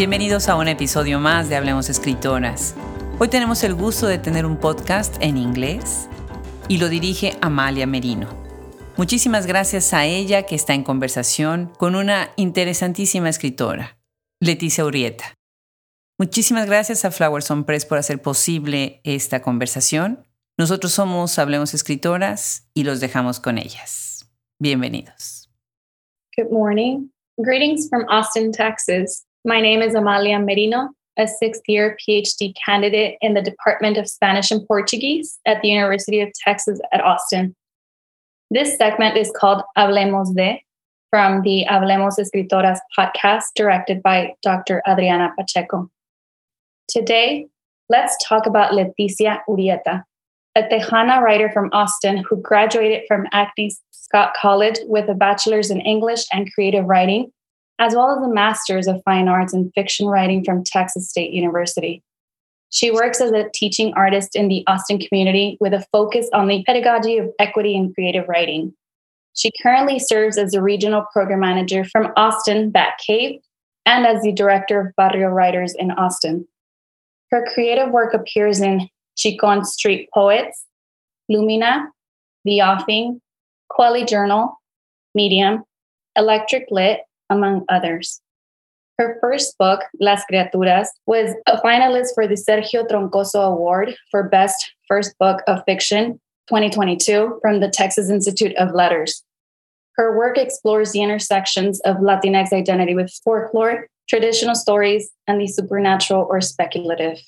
Bienvenidos a un episodio más de Hablemos Escritoras. Hoy tenemos el gusto de tener un podcast en inglés y lo dirige Amalia Merino. Muchísimas gracias a ella que está en conversación con una interesantísima escritora, Leticia Urieta. Muchísimas gracias a Flowers on Press por hacer posible esta conversación. Nosotros somos Hablemos Escritoras y los dejamos con ellas. Bienvenidos. Good morning. Greetings from Austin, Texas. My name is Amalia Merino, a sixth year PhD candidate in the Department of Spanish and Portuguese at the University of Texas at Austin. This segment is called Hablemos de from the Hablemos Escritoras podcast, directed by Dr. Adriana Pacheco. Today, let's talk about Leticia Urieta, a Tejana writer from Austin who graduated from Agnes Scott College with a bachelor's in English and creative writing as well as a master's of fine arts in fiction writing from Texas State University. She works as a teaching artist in the Austin community with a focus on the pedagogy of equity in creative writing. She currently serves as the regional program manager from Austin Bat Cave and as the director of Barrio Writers in Austin. Her creative work appears in Chicon Street Poets, Lumina, The Offing, Kweli Journal, Medium, Electric Lit, among others. Her first book, Las Criaturas, was a finalist for the Sergio Troncoso Award for Best First Book of Fiction 2022 from the Texas Institute of Letters. Her work explores the intersections of Latinx identity with folklore, traditional stories, and the supernatural or speculative.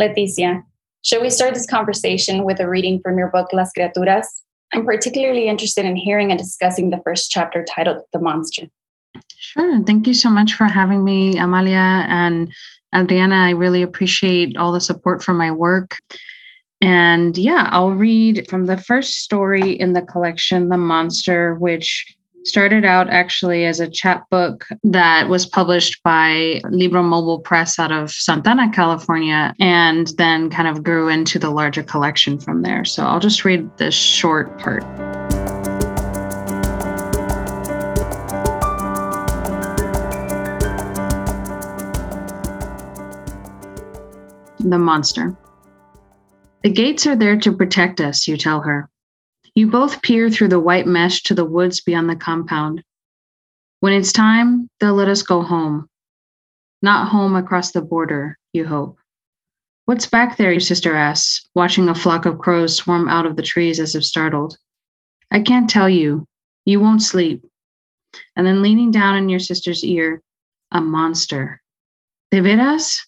Leticia, should we start this conversation with a reading from your book, Las Criaturas? I'm particularly interested in hearing and discussing the first chapter titled The Monster. Sure. Thank you so much for having me, Amalia and Adriana. I really appreciate all the support for my work. And yeah, I'll read from the first story in the collection, The Monster, which started out actually as a chapbook that was published by Libro Mobile Press out of Santa Ana, California, and then kind of grew into the larger collection from there. So I'll just read this short part. The monster. The gates are there to protect us, you tell her. You both peer through the white mesh to the woods beyond the compound. When it's time, they'll let us go home. Not home across the border, you hope. What's back there? Your sister asks, watching a flock of crows swarm out of the trees as if startled. I can't tell you. You won't sleep. And then leaning down in your sister's ear, a monster. De veras?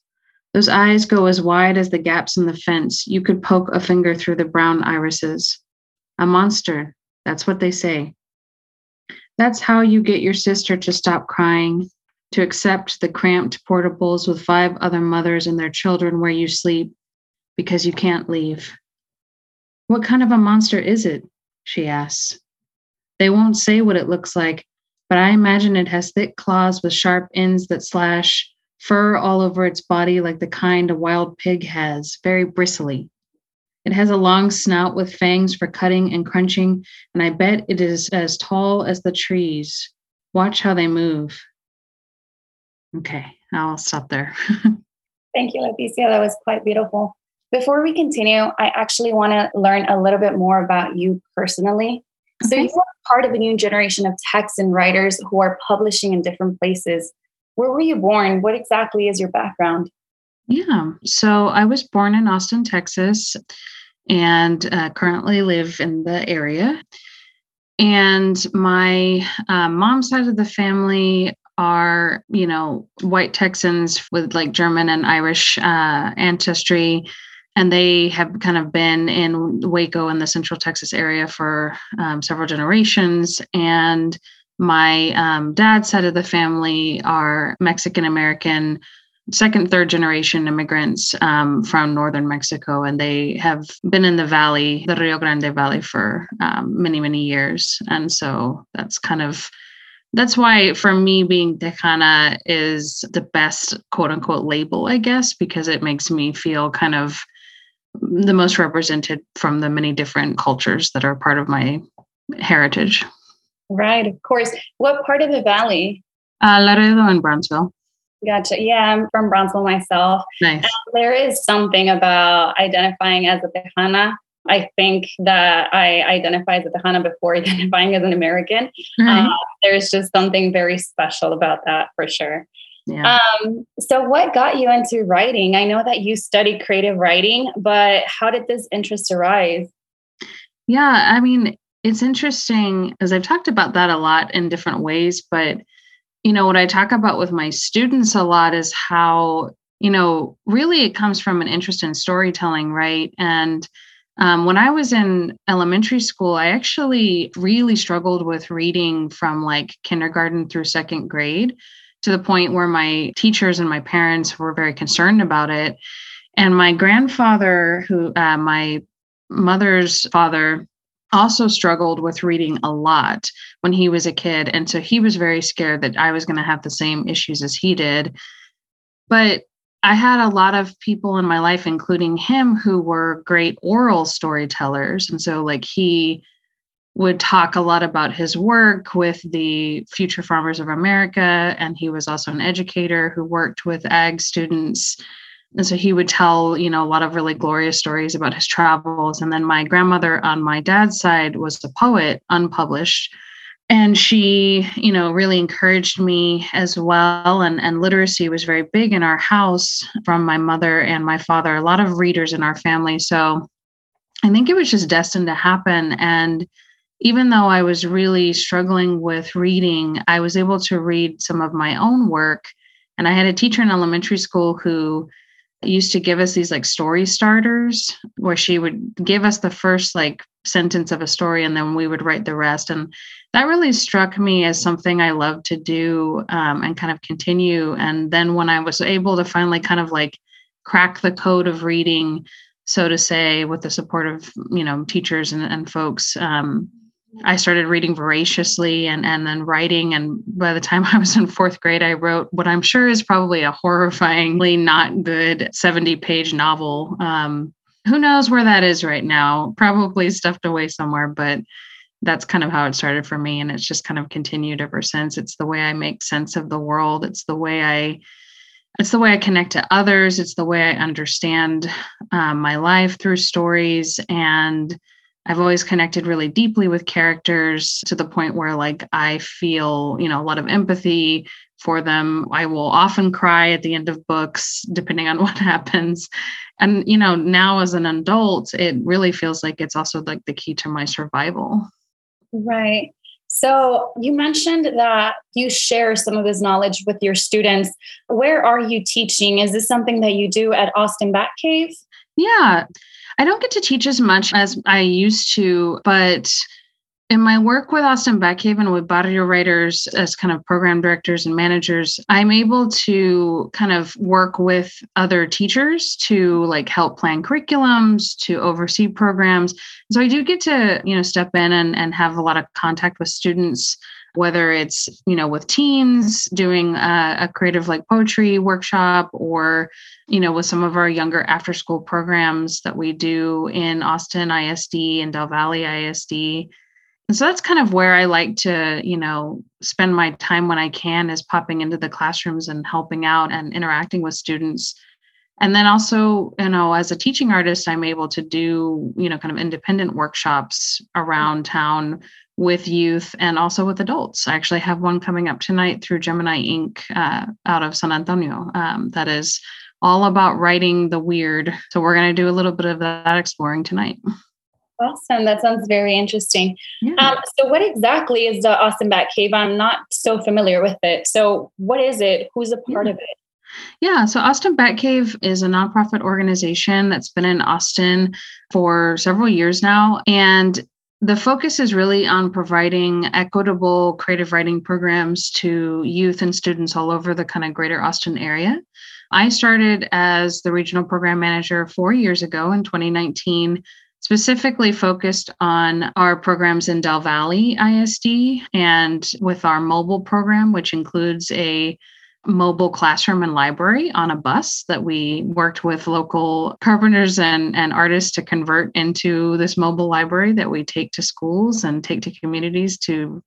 Those eyes go as wide as the gaps in the fence. You could poke a finger through the brown irises. A monster, that's what they say. That's how you get your sister to stop crying, to accept the cramped portables with five other mothers and their children where you sleep because you can't leave. What kind of a monster is it? She asks. They won't say what it looks like, but I imagine it has thick claws with sharp ends that slash, fur all over its body like the kind a wild pig has, very bristly. It has a long snout with fangs for cutting and crunching, and I bet it is as tall as the trees. Watch how they move. Okay, I'll stop there. Thank you, Leticia. That was quite beautiful. Before we continue, I actually want to learn a little bit more about you personally. Okay. So, you are part of a new generation of Texan writers who are publishing in different places. Where were you born? What exactly is your background? Yeah, so I was born in Austin, Texas, and uh, currently live in the area. And my uh, mom's side of the family are, you know, white Texans with like German and Irish uh, ancestry. And they have kind of been in Waco in the central Texas area for um, several generations. And my um, dad's side of the family are Mexican American, second, third generation immigrants um, from northern Mexico, and they have been in the valley, the Rio Grande Valley, for um, many, many years. And so that's kind of that's why for me being Tejana is the best quote unquote label, I guess, because it makes me feel kind of the most represented from the many different cultures that are part of my heritage. Right, of course. What part of the valley? Uh, Laredo and Brownsville. Gotcha. Yeah, I'm from Brownsville myself. Nice. And there is something about identifying as a Tejana. I think that I identify as a Tejana before identifying as an American. Right. Uh, there's just something very special about that for sure. yeah. Um, so, what got you into writing? I know that you studied creative writing, but how did this interest arise? Yeah, I mean, it's interesting as I've talked about that a lot in different ways, but you know, what I talk about with my students a lot is how, you know, really it comes from an interest in storytelling, right? And um, when I was in elementary school, I actually really struggled with reading from like kindergarten through second grade to the point where my teachers and my parents were very concerned about it. And my grandfather, who uh, my mother's father, also struggled with reading a lot when he was a kid. And so he was very scared that I was going to have the same issues as he did. But I had a lot of people in my life, including him, who were great oral storytellers. And so, like, he would talk a lot about his work with the Future Farmers of America. And he was also an educator who worked with ag students and so he would tell you know a lot of really glorious stories about his travels. And then my grandmother on my dad's side was a poet unpublished. And she you know really encouraged me as well. And and literacy was very big in our house from my mother and my father a lot of readers in our family. So i think it was just destined to happen. And even though i was really struggling with reading i was able to read some of my own work. And i had a teacher in elementary school who used to give us these like story starters where she would give us the first like sentence of a story and then we would write the rest. And that really struck me as something i love to do um, and kind of continue. And then when i was able to finally kind of like crack the code of reading so to say with the support of you know teachers and, and folks um, I started reading voraciously and, and then writing. And by the time I was in fourth grade, I wrote what I'm sure is probably a horrifyingly not good 70 page novel. Um, who knows where that is right now? Probably stuffed away somewhere, but that's kind of how it started for me. And it's just kind of continued ever since. It's the way I make sense of the world. It's the way I it's the way I connect to others. It's the way I understand um, my life through stories. And I've always connected really deeply with characters to the point where like I feel, you know, a lot of empathy for them. I will often cry at the end of books depending on what happens. And you know, now as an adult, it really feels like it's also like the key to my survival. Right. So you mentioned that you share some of this knowledge with your students. Where are you teaching? Is this something that you do at Austin Bat Cave? Yeah. I don't get to teach as much as I used to, but in my work with Austin Batcave and with Barrio Writers as kind of program directors and managers, I'm able to kind of work with other teachers to like help plan curriculums, to oversee programs. So I do get to, you know, step in and, and have a lot of contact with students whether it's you know with teens doing a, a, creative like poetry workshop or you know with some of our younger after school programs that we do in austin isd and del valle isd and so that's kind of where i like to you know spend my time when i can is popping into the classrooms and helping out and interacting with students. And then also you know as a teaching artist i'm able to do you know kind of independent workshops around town with youth and also with adults. I actually have one coming up tonight through Gemini Ink. Uh, out of San Antonio um, that is all about writing the weird. So we're going to do a little bit of that exploring tonight. Awesome. That sounds very interesting. Yeah. Um, so, what exactly is the Austin Bat Cave? I'm not so familiar with it. So, what is it? Who's a part yeah. of it? Yeah, so Austin Bat Cave is a nonprofit organization that's been in Austin for several years now. And the focus is really on providing equitable creative writing programs to youth and students all over the kind of greater Austin area. I started as the regional program manager four years ago in 2019, specifically focused on our programs in Del Valle ISD and with our mobile program, which includes a mobile classroom and library on a bus that we worked with local carpenters and, and artists to convert into this mobile library that we take to schools and take to communities to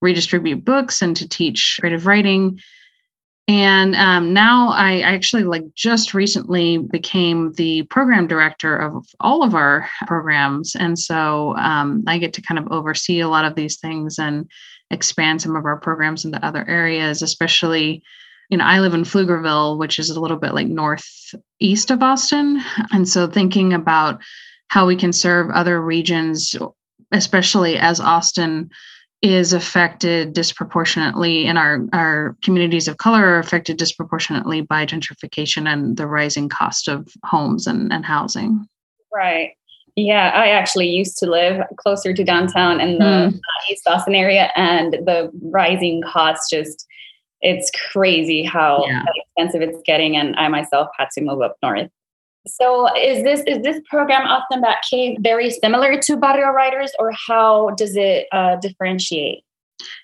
redistribute books and to teach creative writing. And um, now I actually like just recently became the program director of all of our programs. And so um, I get to kind of oversee a lot of these things and expand some of our programs into other areas, especially you know, I live in Pflugerville, which is a little bit like northeast of Austin. And so thinking about how we can serve other regions, especially as Austin is affected disproportionately and our, our communities of color are affected disproportionately by gentrification and the rising cost of homes and, and housing. Right. Yeah, I actually used to live closer to downtown in the mm. East Austin area, and the rising costs just it's crazy how, yeah. expensive it's getting. And I myself had to move up north. So is this is this program Austin Bat Cave very similar to Barrio Writers or how does it uh, differentiate?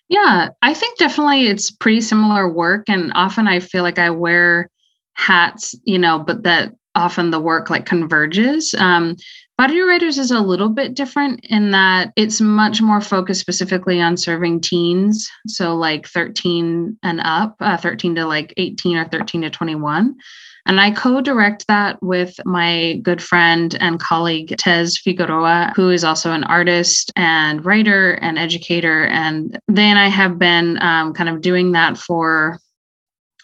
Yeah, I think definitely it's pretty similar work. And often I feel like I wear hats, you know, but that often the work like converges. Um, Barrio Writers is a little bit different in that it's much more focused specifically on serving teens. So, like 13 and up, uh, 13 to like 18 or 13 to 21. And I co direct that with my good friend and colleague, Tez Figueroa, who is also an artist and writer and educator. And they and I have been um, kind of doing that for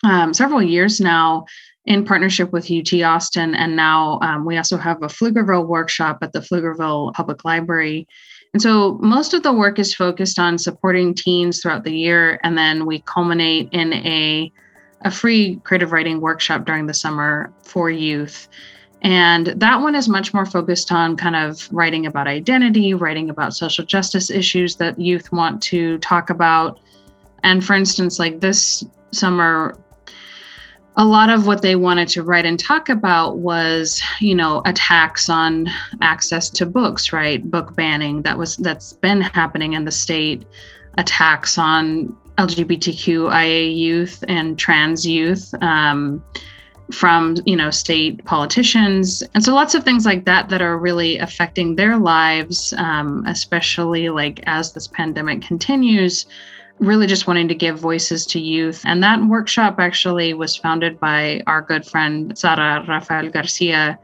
um, several years now in partnership with UT Austin. And now um, we also have a Pflugerville workshop at the Pflugerville Public Library. And so most of the work is focused on supporting teens throughout the year. And then we culminate in a, a free creative writing workshop during the summer for youth. And that one is much more focused on kind of writing about identity, writing about social justice issues that youth want to talk about. And for instance, like this summer, a lot of what they wanted to write and talk about was you know attacks on access to books right? Book banning that was that's been happening in the state. Attacks on lgbtqia youth and trans youth um, from you know state politicians. And so lots of things like that that are really affecting their lives um, especially like as this pandemic continues really just wanting to give voices to youth. And that workshop actually was founded by our good friend Sara Rafael Garcia,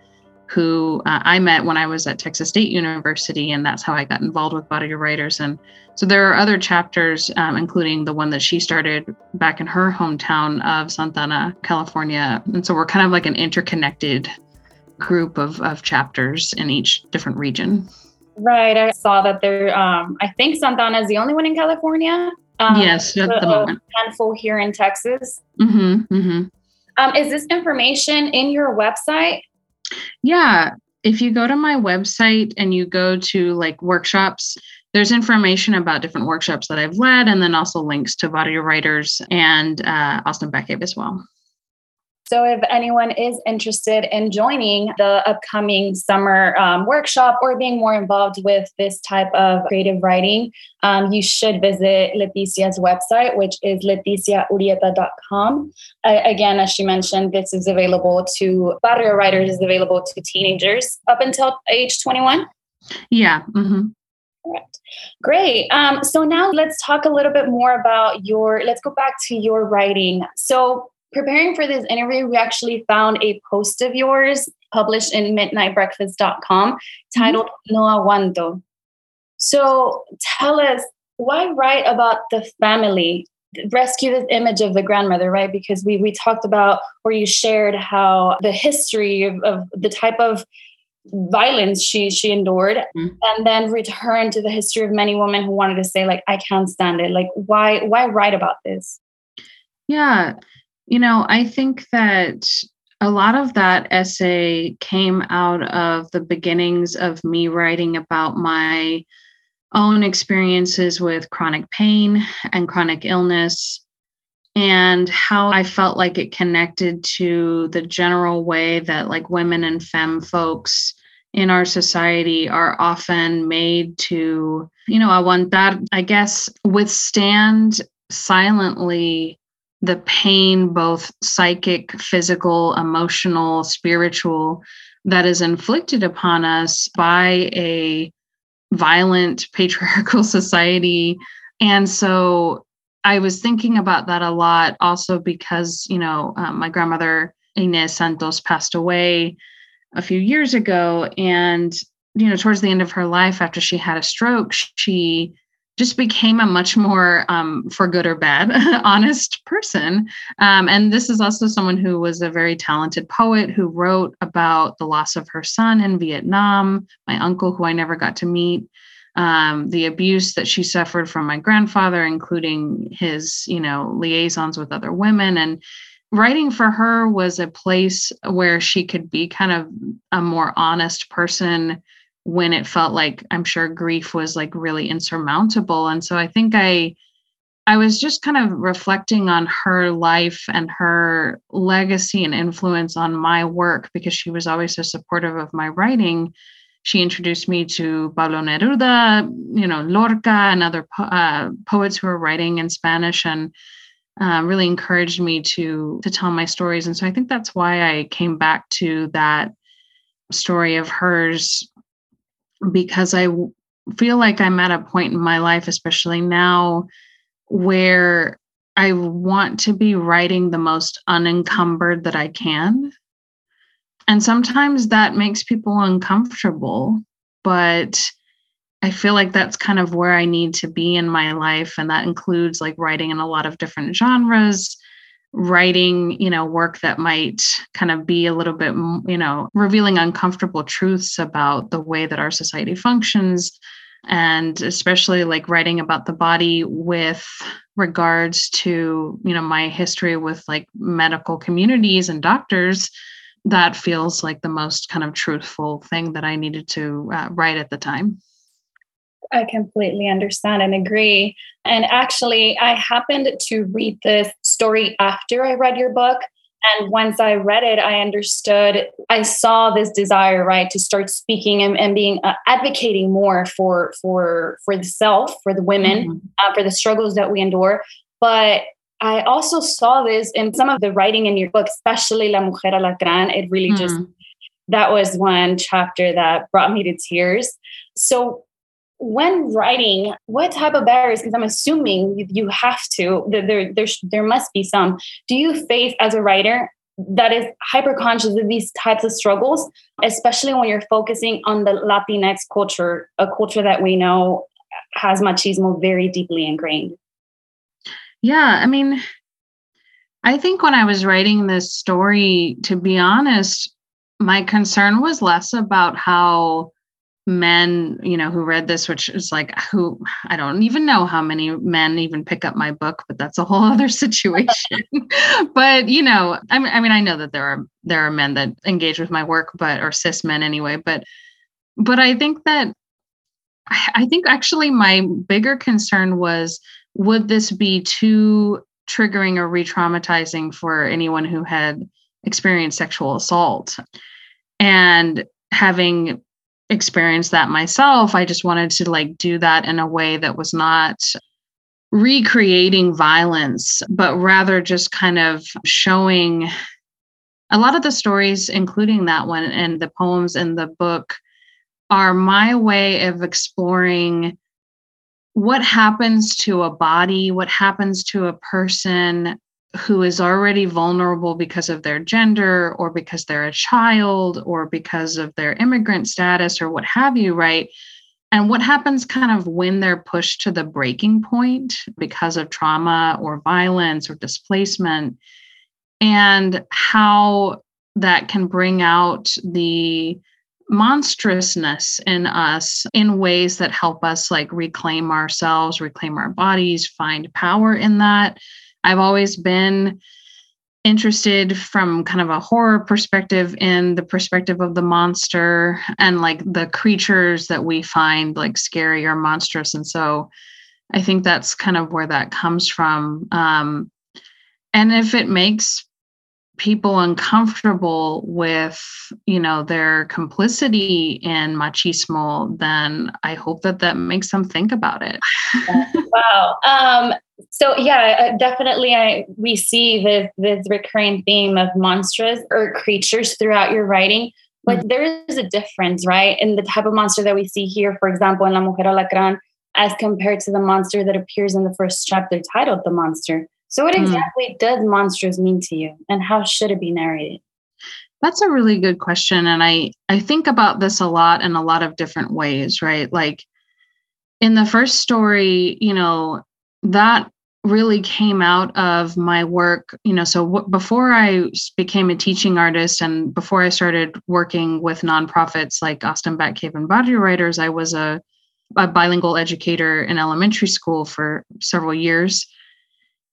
who uh, I met when I was at Texas State University, and that's how I got involved with Barrio Writers. And so there are other chapters, um, including the one that she started back in her hometown of Santa Ana, California. And so we're kind of like an interconnected group of, of chapters in each different region. Right. I saw that there, um, I think Santa Ana is the only one in California. Um, yes, at the moment. handful here in Texas. Mm-hmm, mm-hmm. Um, is this information in your website? Yeah. If you go to my website and you go to like workshops, there's information about different workshops that I've led, and then also links to Barrio Writers and uh, Austin Cave as well. So, if anyone is interested in joining the upcoming summer um, workshop or being more involved with this type of creative writing, um, you should visit Leticia's website, which is leticiaurieta.com. Uh, again, as she mentioned, this is available to Barrio Writers, is available to teenagers up until age 21. Yeah. Mm-hmm. Correct. Great. Um, so now let's talk a little bit more about your, let's go back to your writing. So preparing for this interview, we actually found a post of yours published in midnightbreakfast.com titled mm-hmm. No Aguanto. So tell us why write about the family? Rescue this image of the grandmother, right? Because we we talked about or you shared how the history of, of the type of violence she she endured mm-hmm. and then return to the history of many women who wanted to say like i can't stand it like why why write about this yeah you know, I think that a lot of that essay came out of the beginnings of me writing about my own experiences with chronic pain and chronic illness and how I felt like it connected to the general way that like women and femme folks in our society are often made to, you know, I want that, I guess, withstand silently the pain, both psychic, physical, emotional, spiritual, that is inflicted upon us by a violent patriarchal society. And so I was thinking about that a lot also because, you know, um, my grandmother, Inez Santos, passed away a few years ago. And, you know, towards the end of her life, after she had a stroke, she just became a much more, um, for good or bad, honest person. Um, and this is also someone who was a very talented poet who wrote about the loss of her son in Vietnam, my uncle, who I never got to meet. Um, the abuse that she suffered from my grandfather, including his, you know, liaisons with other women. And writing for her was a place where she could be kind of a more honest person when it felt like I'm sure grief was like really insurmountable. And so I think I I was just kind of reflecting on her life and her legacy and influence on my work because she was always so supportive of my writing. She introduced me to Pablo Neruda, you know, Lorca, and other po- uh, poets who were writing in Spanish, and uh, really encouraged me to to tell my stories. And so I think that's why I came back to that story of hers because I feel like I'm at a point in my life, especially now, where I want to be writing the most unencumbered that I can. And sometimes that makes people uncomfortable, but I feel like that's kind of where I need to be in my life. And that includes like writing in a lot of different genres writing you know work that might kind of be a little bit you know revealing uncomfortable truths about the way that our society functions and especially like writing about the body with regards to you know my history with like medical communities and doctors that feels like the most kind of truthful thing that i needed to uh, write at the time I completely understand and agree. And actually, I happened to read this story after I read your book. And once I read it, I understood, I saw this desire, right, to start speaking and, and being uh, advocating more for for for the self, for the women, mm-hmm. uh, for the struggles that we endure. But I also saw this in some of the writing in your book, especially La Mujer Alacrán. It really mm-hmm. just that was one chapter that brought me to tears. So when writing, what type of barriers? Because I'm assuming you have to. There, there, there must be some. Do you face as a writer that is hyper conscious of these types of struggles, especially when you're focusing on the Latinx culture, a culture that we know has machismo very deeply ingrained? Yeah, I mean, I think when I was writing this story, to be honest, my concern was less about how men you know who read this which is like who i don't even know how many men even pick up my book but that's a whole other situation. But you know I mean, I mean i know that there are there are men that engage with my work but or cis men anyway but but i think that i think actually my bigger concern was would this be too triggering or re-traumatizing for anyone who had experienced sexual assault? And having experienced that myself. I just wanted to like do that in a way that was not recreating violence, but rather just kind of showing a lot of the stories, including that one and the poems in the book, are my way of exploring what happens to a body, what happens to a person who is already vulnerable because of their gender or because they're a child or because of their immigrant status or what have you, right? And what happens kind of when they're pushed to the breaking point because of trauma or violence or displacement, and how that can bring out the monstrousness in us in ways that help us like reclaim ourselves, reclaim our bodies, find power in that I've always been interested from kind of a horror perspective in the perspective of the monster and like the creatures that we find like scary or monstrous. And so i think that's kind of where that comes from. Um, and if it makes people uncomfortable with you know their complicity in machismo then i hope that that makes them think about it. Wow. Um, so yeah definitely i we see this this recurring theme of monsters or creatures throughout your writing but mm-hmm. there is a difference right in the type of monster that we see here for example in la mujer alacrán as compared to the monster that appears in the first chapter titled The Monster. So, what hmm. exactly mm. does monsters mean to you, and how should it be narrated? That's a really good question. And I, I think about this a lot in a lot of different ways, right? Like in the first story, you know, that really came out of my work you know so w- before i became a teaching artist and before i started working with nonprofits like austin batcave and barrio writers i was a, a bilingual educator in elementary school for several years.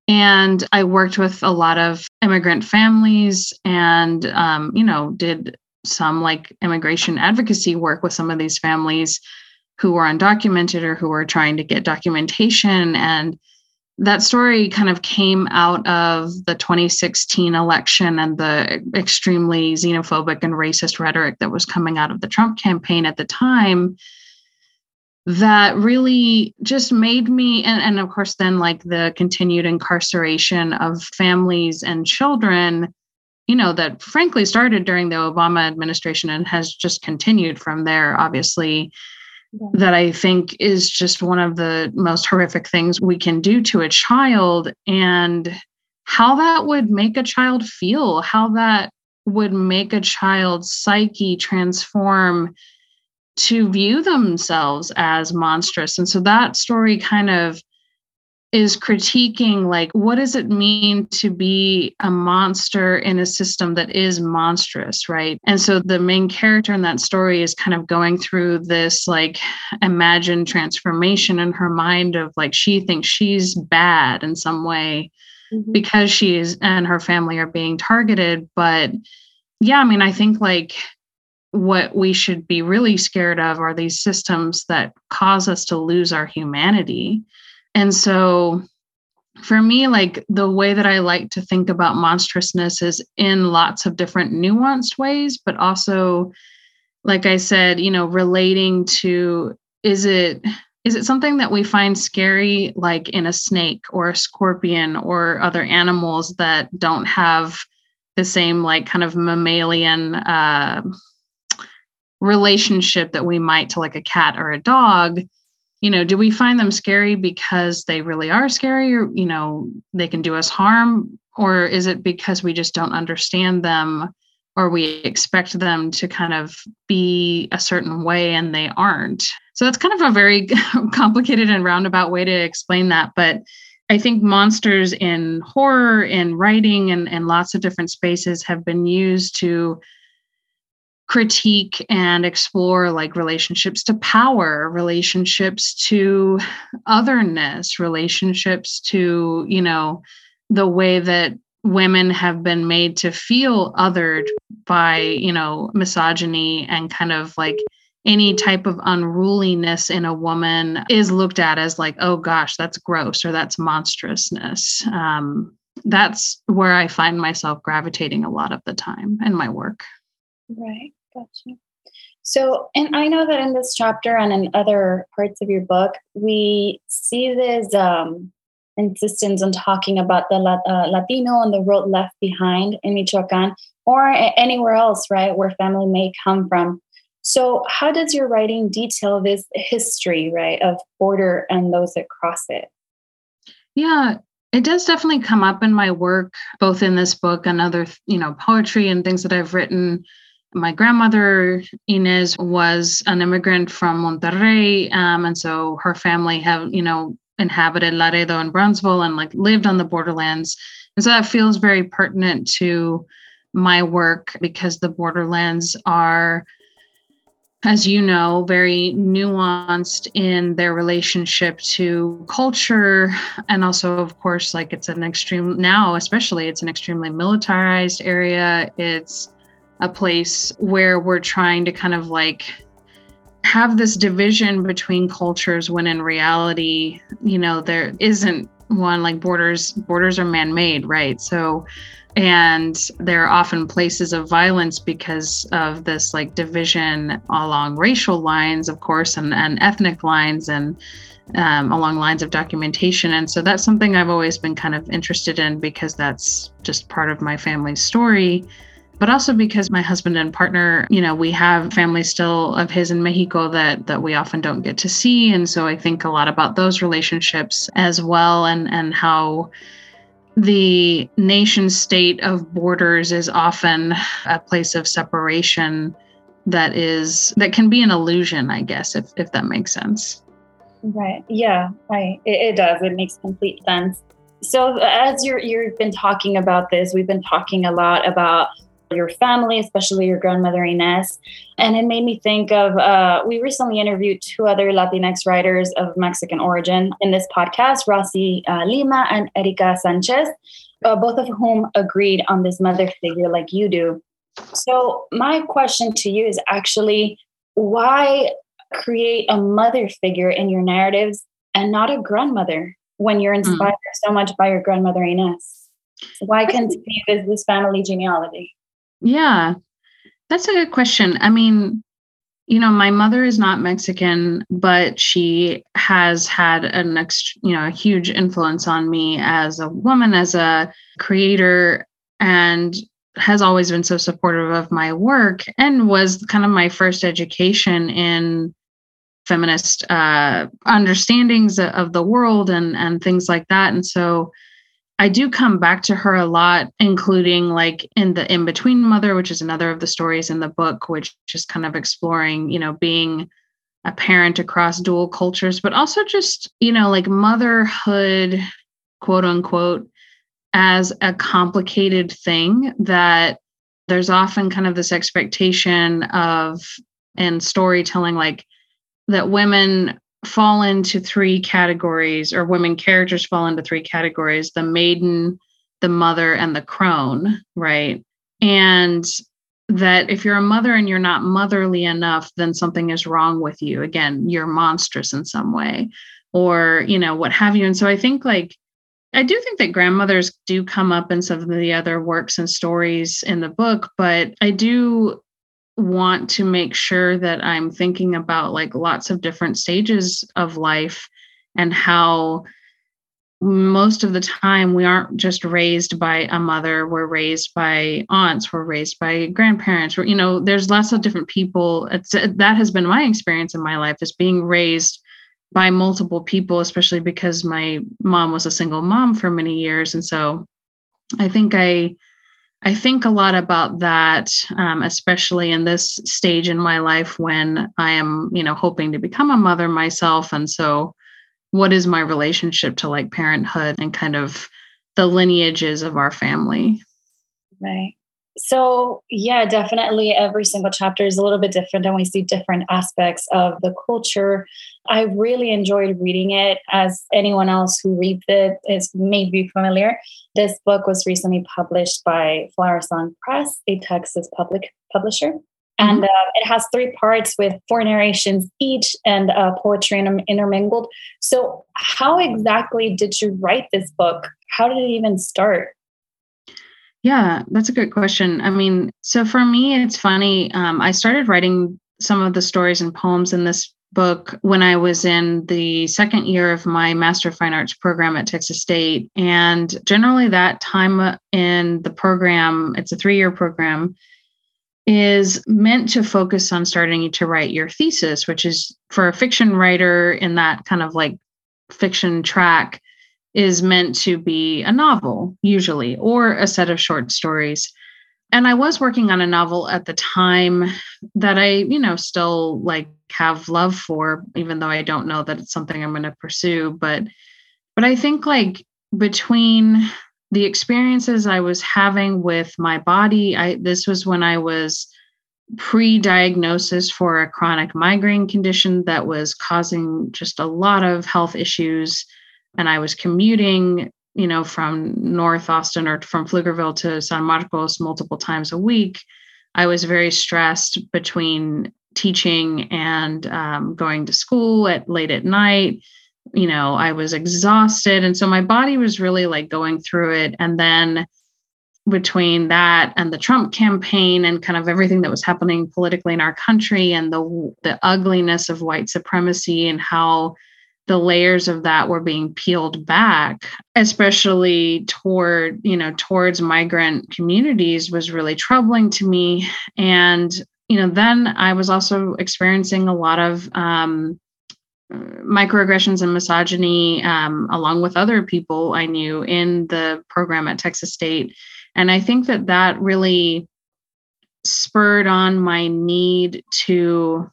And i worked with a lot of immigrant families and um, you know did some like immigration advocacy work with some of these families who were undocumented or who were trying to get documentation. And that story kind of came out of the 2016 election and the extremely xenophobic and racist rhetoric that was coming out of the Trump campaign at the time that really just made me and, and of course then like the continued incarceration of families and children you know that frankly started during the obama administration and has just continued from there obviously that I think is just one of the most horrific things we can do to a child and how that would make a child feel, how that would make a child's psyche transform to view themselves as monstrous. And so that story kind of is critiquing like what does it mean to be a monster in a system that is monstrous right? And so the main character in that story is kind of going through this like imagined transformation in her mind of like she thinks she's bad in some way mm-hmm. because she is and her family are being targeted. But yeah i mean i think like what we should be really scared of are these systems that cause us to lose our humanity and so for me, like the way that I like to think about monstrousness is in lots of different nuanced ways, but also, like I said, you know, relating to is it is it something that we find scary like in a snake or a scorpion or other animals that don't have the same like kind of mammalian uh, relationship that we might to like a cat or a dog you know, do we find them scary because they really are scary or, you know, they can do us harm? Or is it because we just don't understand them or we expect them to kind of be a certain way and they aren't? So that's kind of a very complicated and roundabout way to explain that. But I think monsters in horror, in writing, and, and lots of different spaces have been used to critique and explore like relationships to power relationships to otherness relationships to you know the way that women have been made to feel othered by you know misogyny and kind of like any type of unruliness in a woman is looked at as like oh gosh that's gross or that's monstrousness. Um, that's where i find myself gravitating a lot of the time in my work right Gotcha. So, and I know that in this chapter and in other parts of your book, we see this um, insistence on talking about the uh, Latino and the road left behind in Michoacan or anywhere else, right, where family may come from. So, how does your writing detail this history, right, of border and those that cross it? Yeah, it does definitely come up in my work, both in this book and other, you know, poetry and things that I've written my grandmother Inez was an immigrant from Monterrey, um, and so her family have you know inhabited Laredo and Brownsville and like lived on the borderlands, and so that feels very pertinent to my work because the borderlands are as you know, very nuanced in their relationship to culture. And also, of course, like it's an extreme, now especially, it's an extremely militarized area. It's a place where we're trying to kind of like have this division between cultures when in reality, you know, there isn't one like borders borders are man-made, right? So and there are often places of violence because of this like division along racial lines of course and, and ethnic lines and um, along lines of documentation and so that's something i've always been kind of interested in because that's just part of my family's story but also because my husband and partner, you know, we have family still of his in Mexico that that we often don't get to see. And so I think a lot about those relationships as well and and how the nation state of borders is often a place of separation that is that can be an illusion i guess if, if that makes sense. Right. Yeah right. It, it does. It makes complete sense. So as you're you've been talking about this we've been talking a lot about your family, especially your grandmother Inez. And it made me think of uh, we recently interviewed two other Latinx writers of Mexican origin in this podcast, Rossy uh, Lima and Erika Sanchez, uh, both of whom agreed on this mother figure like you do. So, my question to you is actually why create a mother figure in your narratives and not a grandmother when you're hmm. inspired mm. so much by your grandmother Inez? Why continue this, this family genealogy? Yeah, that's a good question. I mean, you know, my mother is not Mexican, but she has had an ex- you know, a huge influence on me as a woman, as a creator, and has always been so supportive of my work and was kind of my first education in feminist uh, understandings of the world and and things like that. And so I do come back to her a lot, including like in the in between mother, which is another of the stories in the book, which is kind of exploring, you know, being a parent across dual cultures, but also just, you know, like motherhood, quote unquote, as a complicated thing that there's often kind of this expectation of in storytelling, like that women fall into three categories, or women characters fall into three categories the maiden, the mother, and the crone, right? And that if you're a mother and you're not motherly enough, then something is wrong with you. Again, you're monstrous in some way, or, you know, what have you. And so I think like, I do think that grandmothers do come up in some of the other works and stories in the book, but I do want to make sure that I'm thinking about like lots of different stages of life and how most of the time we aren't just raised by a mother we're raised by aunts we're raised by grandparents you know there's lots of different people. It's uh, that has been my experience in my life is being raised by multiple people especially because my mom was a single mom for many years. And so i think i I think a lot about that, um, especially in this stage in my life when I am, you know, hoping to become a mother myself. And so, what is my relationship to like parenthood and kind of the lineages of our family? Right. So, yeah, definitely every single chapter is a little bit different, and we see different aspects of the culture. I really enjoyed reading it, as anyone else who reads it is maybe familiar. This book was recently published by Flower Song Press, a Texas public publisher. Mm-hmm. And uh, it has three parts with four narrations each and uh, poetry intermingled. So, how exactly did you write this book? How did it even start? Yeah, that's a good question. I mean, so for me, it's funny. Um, I started writing some of the stories and poems in this book when I was in the second year of my Master of Fine Arts program at Texas State. And generally, that time in the program, it's a three year program, is meant to focus on starting to write your thesis, which is for a fiction writer in that kind of like fiction track is meant to be a novel, usually, or a set of short stories. And I was working on a novel at the time that I, you know, still like have love for, even though I don't know that it's something I'm going to pursue. But, but I think like between the experiences I was having with my body, I this was when I was pre-diagnosis for a chronic migraine condition that was causing just a lot of health issues and I was commuting, you know, from North Austin or from Pflugerville to San Marcos multiple times a week. I was very stressed between teaching and um, going to school at late at night. You know, I was exhausted, and so my body was really like going through it. And then between that and the Trump campaign and kind of everything that was happening politically in our country and the the ugliness of white supremacy and how the layers of that were being peeled back especially toward you know towards migrant communities was really troubling to me. And you know then i was also experiencing a lot of um, microaggressions and misogyny um, along with other people i knew in the program at texas state. And i think that that really spurred on my need to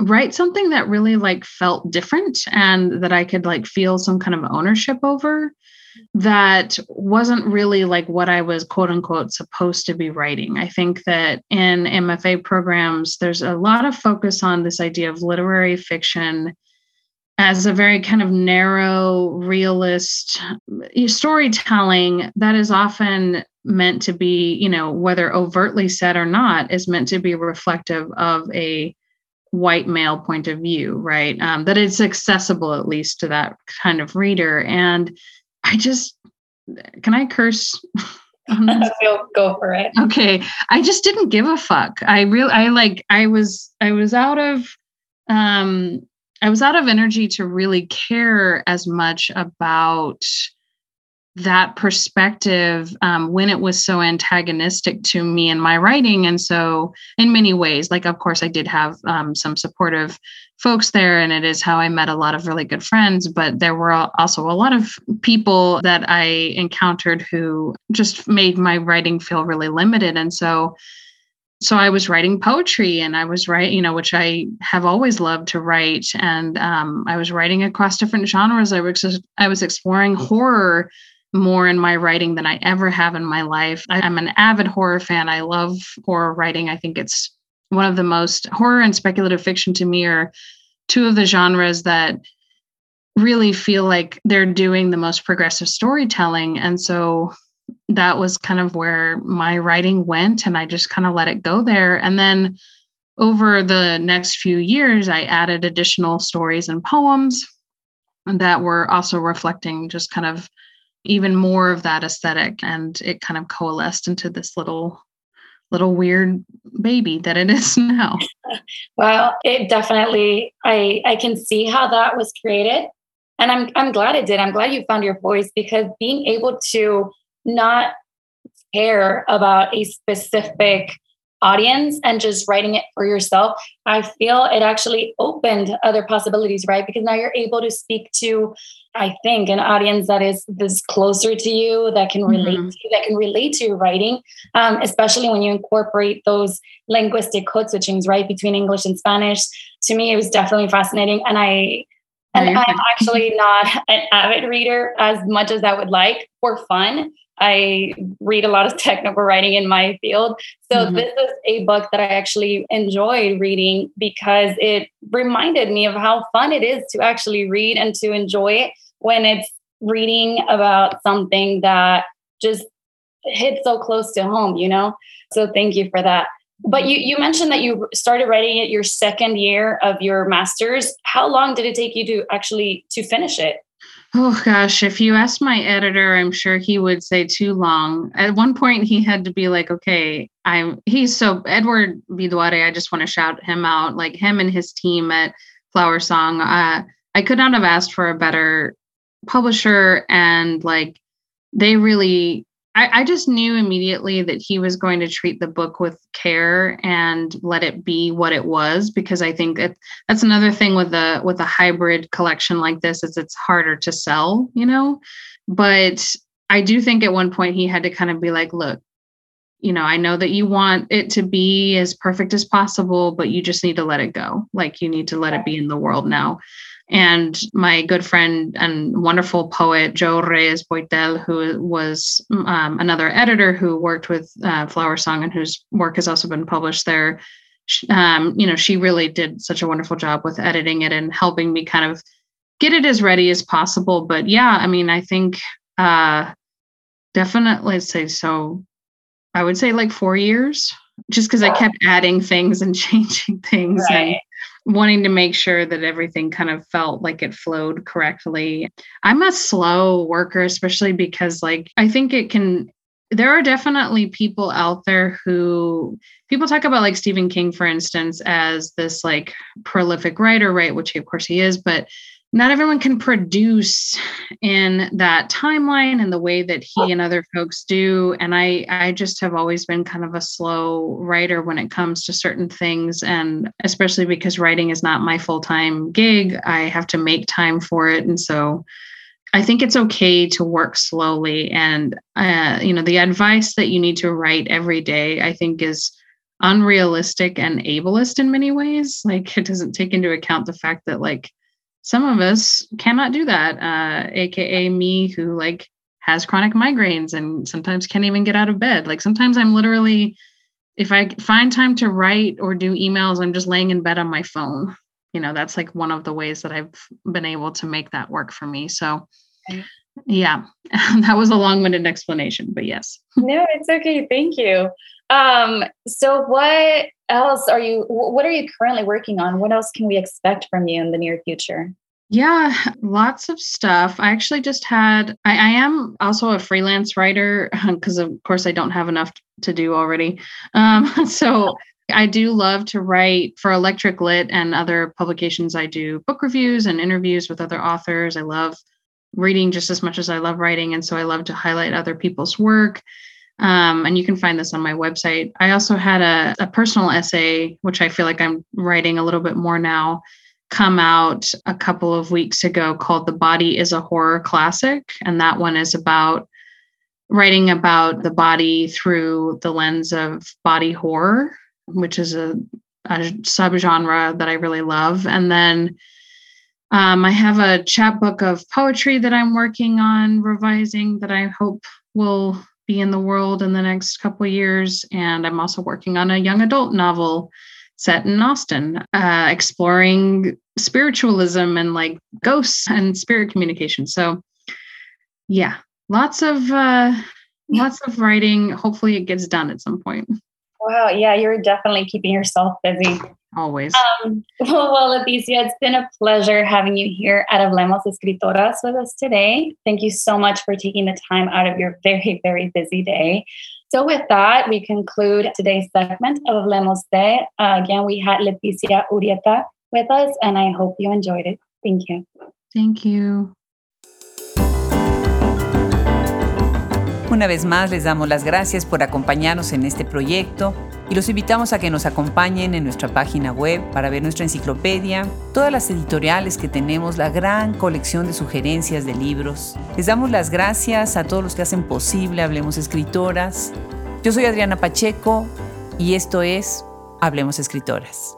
write something that really like felt different and that I could like feel some kind of ownership over that wasn't really like what I was quote unquote supposed to be writing. I think that in MFA programs, there's a lot of focus on this idea of literary fiction as a very kind of narrow, realist storytelling that is often meant to be, you know, whether overtly said or not, is meant to be reflective of a white male point of view, right? Um, that it's accessible at least to that kind of reader. And I just, can I curse? go, go for it. Okay. I just didn't give a fuck. I really, I like, I was, I was out of, um, I was out of energy to really care as much about that perspective um, when it was so antagonistic to me and my writing. And so, in many ways, like, of course, I did have um, some supportive folks there, and it is how I met a lot of really good friends. But there were also a lot of people that I encountered who just made my writing feel really limited. And so, so I was writing poetry and I was writing, you know, which I have always loved to write. And um, I was writing across different genres. I was I was exploring horror more in my writing than I ever have in my life. I'm an avid horror fan. I love horror writing. I think it's one of the most horror and speculative fiction to me are two of the genres that really feel like they're doing the most progressive storytelling. And so that was kind of where my writing went and I just kind of let it go there. And then over the next few years, I added additional stories and poems that were also reflecting just kind of even more of that aesthetic and it kind of coalesced into this little little weird baby that it is now well it definitely i i can see how that was created and i'm i'm glad it did i'm glad you found your voice because being able to not care about a specific audience and just writing it for yourself, I feel it actually opened other possibilities, right? Because now you're able to speak to, I think, an audience that is this closer to you, that can relate mm-hmm. to you, that can relate to your writing, um, especially when you incorporate those linguistic code switchings, right, between English and Spanish. To me, it was definitely fascinating. And I and I'm actually not an avid reader as much as I would like for fun. I read a lot of technical writing in my field. So mm-hmm. this is a book that I actually enjoyed reading because it reminded me of how fun it is to actually read and to enjoy it when it's reading about something that just hits so close to home, you know? So thank you for that. But you, you mentioned that you started writing it your second year of your master's. How long did it take you to actually to finish it? Oh gosh, if you asked my editor, I'm sure he would say too long. At one point he had to be like, okay, I'm he's so Edward Vidaurre, I just want to shout him out, like him and his team at Flower Song. Uh, I could not have asked for a better publisher and like they really I, I just knew immediately that he was going to treat the book with care and let it be what it was because I think that that's another thing with a with a hybrid collection like this is it's harder to sell, you know. But I do think at one point he had to kind of be like, look, you know, I know that you want it to be as perfect as possible, but you just need to let it go. Like you need to let it be in the world now. And my good friend and wonderful poet, Jo Reyes Boitel, who was um, another editor who worked with uh, Flower Song and whose work has also been published there, um, you know, she really did such a wonderful job with editing it and helping me kind of get it as ready as possible. But yeah, I mean, I think uh, definitely say so. I would say like four years, just because I kept adding things and changing things right. and wanting to make sure that everything kind of felt like it flowed correctly. I'm a slow worker, especially because, like, I think it can. There are definitely people out there who people talk about, like Stephen King, for instance, as this like prolific writer, right? Which, of course, he is, but not everyone can produce in that timeline and the way that he and other folks do. And i i just have always been kind of a slow writer when it comes to certain things. And especially because writing is not my full-time gig i have to make time for it. And so i think it's okay to work slowly. And uh, you know the advice that you need to write every day i think is unrealistic and ableist in many ways. Like it doesn't take into account the fact that like some of us cannot do that uh, aka me who like has chronic migraines and sometimes can't even get out of bed. Like sometimes i'm literally if i find time to write or do emails i'm just laying in bed on my phone. You know that's like one of the ways that i've been able to make that work for me. So yeah. That was a long-winded explanation but yes. No it's okay. Thank you. Um so what else are you what are you currently working on? What else can we expect from you in the near future? Yeah lots of stuff. I actually just had i, I am also a freelance writer because of course i don't have enough to do already. Um, so i do love to write for electric lit and other publications. I do book reviews and interviews with other authors. I love reading just as much as i love writing and so i love to highlight other people's work um, and you can find this on my website. I also had a, a personal essay, which I feel like I'm writing a little bit more now, come out a couple of weeks ago called The Body is a Horror Classic. And that one is about writing about the body through the lens of body horror, which is a, a subgenre that I really love. And then um, I have a chapbook of poetry that I'm working on revising that I hope will be in the world in the next couple years. And I'm also working on a young adult novel set in Austin, uh, exploring spiritualism and like ghosts and spirit communication. So, yeah, lots of uh, lots of writing. Hopefully, it gets done at some point. Wow, yeah, you're definitely keeping yourself busy. Always. Um, well, well, Leticia, it's been a pleasure having you here at Hablemos Escritoras with us today. Thank you so much for taking the time out of your very, very busy day. So, with that, we conclude today's segment of Hablemos de. Uh, again, we had Leticia Urieta with us, and I hope you enjoyed it. Thank you. Thank you. Una vez más les damos las gracias por acompañarnos en este proyecto y los invitamos a que nos acompañen en nuestra página web para ver nuestra enciclopedia, todas las editoriales que tenemos, la gran colección de sugerencias de libros. Les damos las gracias a todos los que hacen posible Hablemos Escritoras. Yo soy Adriana Pacheco y esto es Hablemos Escritoras.